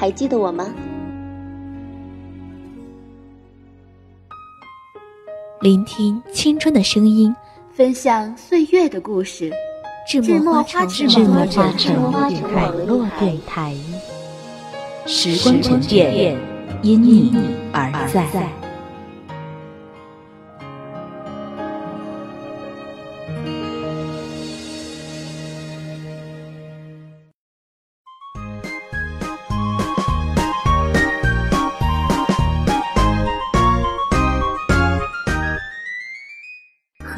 还记得我吗？聆听青春的声音，分享岁月的故事。智墨花城智墨花城网络电台，时光沉淀，因你而在。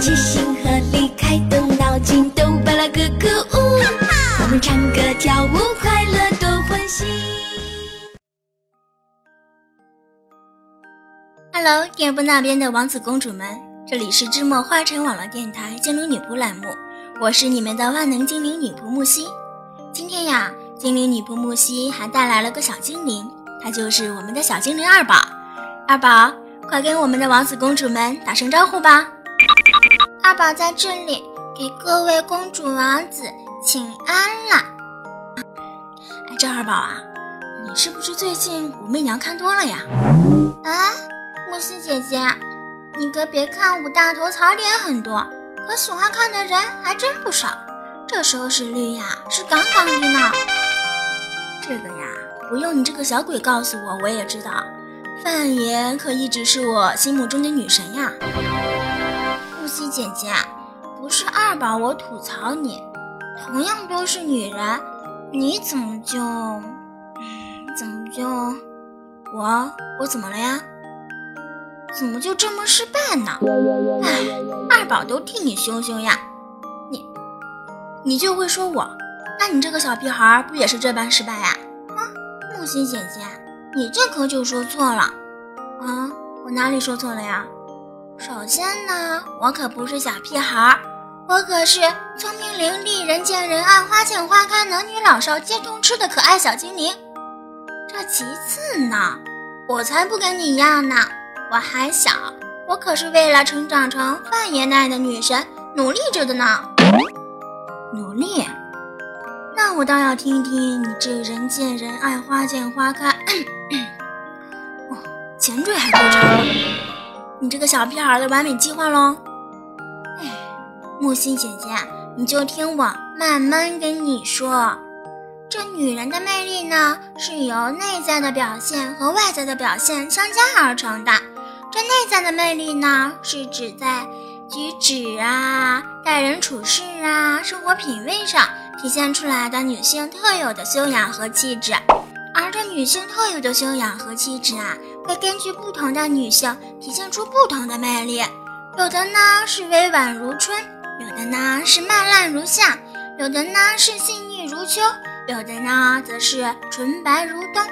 齐心合力开动脑筋，都巴拉咯咯呜，我们唱歌跳舞，快乐多欢喜。Hello，电波那边的王子公主们，这里是芝墨花城网络电台精灵女仆栏目，我是你们的万能精灵女仆木西。今天呀，精灵女仆木西还带来了个小精灵，她就是我们的小精灵二宝。二宝，快跟我们的王子公主们打声招呼吧！二宝在这里给各位公主王子请安啦！哎，这二宝啊，你是不是最近武媚娘看多了呀？啊，木西姐姐，你可别看武大头槽点很多，可喜欢看的人还真不少。这收视率呀，是杠杠的呢。这个呀，不用你这个小鬼告诉我，我也知道。范爷可一直是我心目中的女神呀。木西姐姐，不是二宝我吐槽你，同样都是女人，你怎么就，怎么就，我我怎么了呀？怎么就这么失败呢？哎，二宝都替你羞羞呀，你，你就会说我，那你这个小屁孩不也是这般失败呀？啊，木心姐姐，你这可就说错了，啊，我哪里说错了呀？首先呢，我可不是小屁孩儿，我可是聪明伶俐、人见人爱、花见花开、男女老少皆通吃的可爱小精灵。这其次呢，我才不跟你一样呢，我还小，我可是为了成长成范爷那样的女神努力着的呢。努力？那我倒要听听你这人见人爱、花见花开，哦，前缀还够长。你这个小屁孩的完美计划喽！哎，木心姐姐，你就听我慢慢跟你说。这女人的魅力呢，是由内在的表现和外在的表现相加而成的。这内在的魅力呢，是指在举止啊、待人处事啊、生活品味上体现出来的女性特有的修养和气质。这女性特有的修养和气质啊，会根据不同的女性体现出不同的魅力。有的呢是委婉如春，有的呢是漫烂如夏，有的呢是细腻如秋，有的呢则是纯白如冬。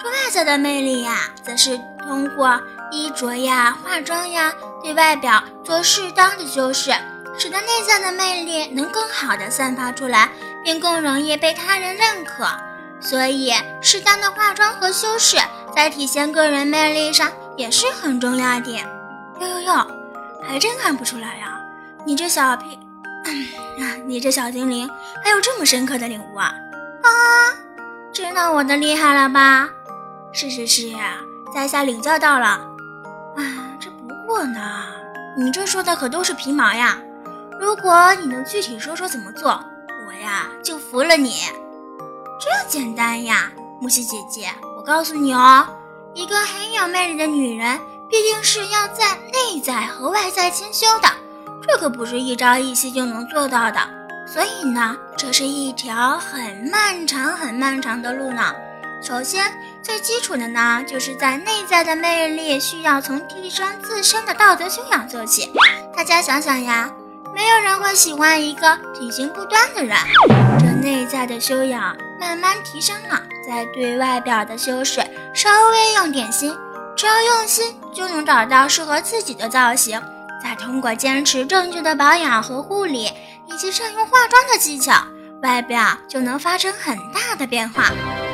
这外在的魅力呀，则是通过衣着呀、化妆呀，对外表做适当的修饰，使得内在的魅力能更好的散发出来，并更容易被他人认可。所以，适当的化妆和修饰，在体现个人魅力上也是很重要的。哟哟哟，还真看不出来呀！你这小屁，啊，你这小精灵还有这么深刻的领悟啊！啊，知道我的厉害了吧？是是是，在下领教到了。啊，这不过呢，你这说的可都是皮毛呀！如果你能具体说说怎么做，我呀就服了你。这简单呀，木西姐姐，我告诉你哦，一个很有魅力的女人，必定是要在内在和外在兼修的，这可不是一朝一夕就能做到的。所以呢，这是一条很漫长、很漫长的路呢。首先，最基础的呢，就是在内在的魅力需要从提升自身的道德修养做起。大家想想呀。没有人会喜欢一个品行不端的人。这内在的修养慢慢提升了，再对外表的修饰稍微用点心，只要用心就能找到适合自己的造型。再通过坚持正确的保养和护理，以及善用化妆的技巧，外表就能发生很大的变化。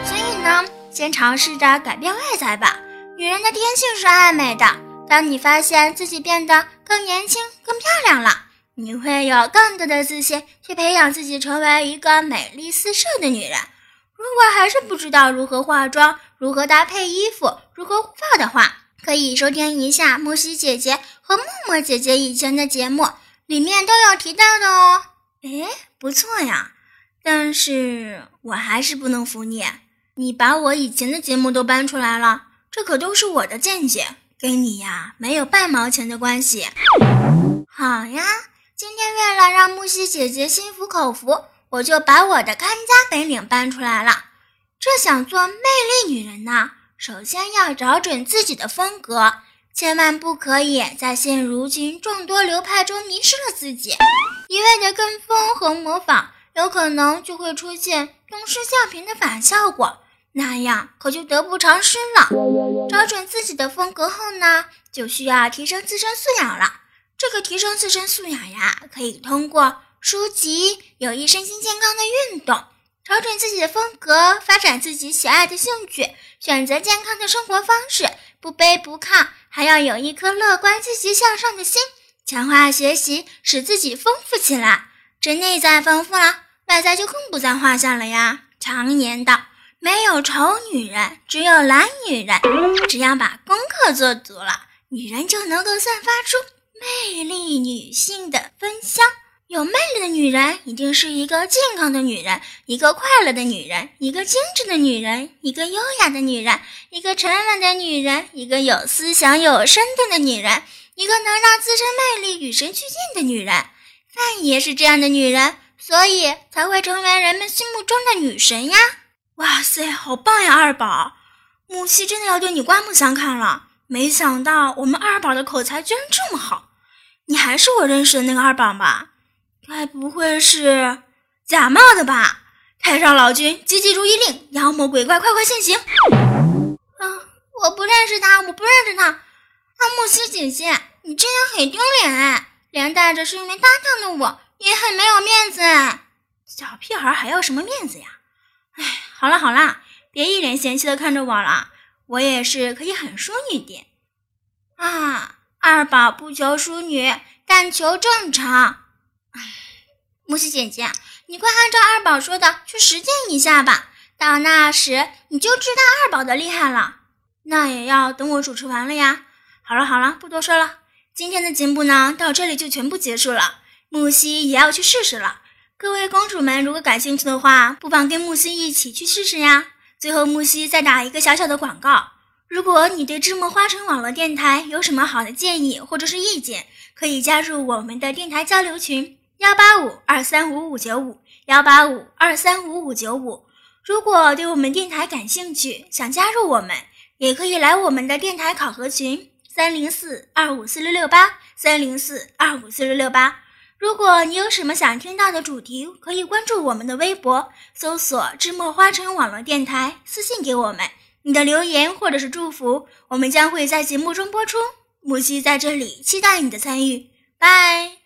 所以呢，先尝试着改变外在吧。女人的天性是爱美的，当你发现自己变得更年轻、更漂亮了。你会有更多的自信去培养自己，成为一个美丽四射的女人。如果还是不知道如何化妆、如何搭配衣服、如何护发的话，可以收听一下木西姐姐和默默姐姐以前的节目，里面都有提到的哦。哎，不错呀，但是我还是不能服你，你把我以前的节目都搬出来了，这可都是我的见解，跟你呀没有半毛钱的关系。好呀。今天为了让木西姐姐心服口服，我就把我的看家本领搬出来了。这想做魅力女人呢，首先要找准自己的风格，千万不可以在现如今众多流派中迷失了自己，一味的跟风和模仿，有可能就会出现东施效颦的反效果，那样可就得不偿失了。找准自己的风格后呢，就需要提升自身素养了。这个提升自身素养呀，可以通过书籍、有益身心健康的运动，调整自己的风格，发展自己喜爱的兴趣，选择健康的生活方式，不卑不亢，还要有一颗乐观积极向上的心，强化学习，使自己丰富起来。这内在丰富了，外在就更不在话下了呀。常言道，没有丑女人，只有懒女人。只要把功课做足了，女人就能够散发出。魅力女性的芬香，有魅力的女人一定是一个健康的女人，一个快乐的女人，一个精致的女人，一个优雅的女人，一个沉稳的女人，一个有思想、有深度的女人，一个能让自身魅力与神俱进的女人。范爷是这样的女人，所以才会成为人们心目中的女神呀！哇塞，好棒呀，二宝，木西真的要对你刮目相看了。没想到我们二宝的口才居然这么好，你还是我认识的那个二宝吧？该不会是假冒的吧？太上老君，急急如律令，妖魔鬼怪快快现形！啊，我不认识他，我不认识他。啊，木西姐姐，你这样很丢脸哎，连带着身为搭档的我也很没有面子哎。小屁孩还要什么面子呀？哎，好了好了，别一脸嫌弃的看着我了。我也是可以很淑女点啊！二宝不求淑女，但求正常。木西姐姐，你快按照二宝说的去实践一下吧，到那时你就知道二宝的厉害了。那也要等我主持完了呀。好了好了，不多说了，今天的节目呢到这里就全部结束了。木西也要去试试了。各位公主们，如果感兴趣的话，不妨跟木西一起去试试呀。最后，木西再打一个小小的广告。如果你对智墨花城网络电台有什么好的建议或者是意见，可以加入我们的电台交流群：幺八五二三五五九五幺八五二三五五九五。如果对我们电台感兴趣，想加入我们，也可以来我们的电台考核群：三零四二五四六六八三零四二五四六六八。如果你有什么想听到的主题，可以关注我们的微博，搜索“芝墨花城网络电台”，私信给我们你的留言或者是祝福，我们将会在节目中播出。木西在这里期待你的参与，拜。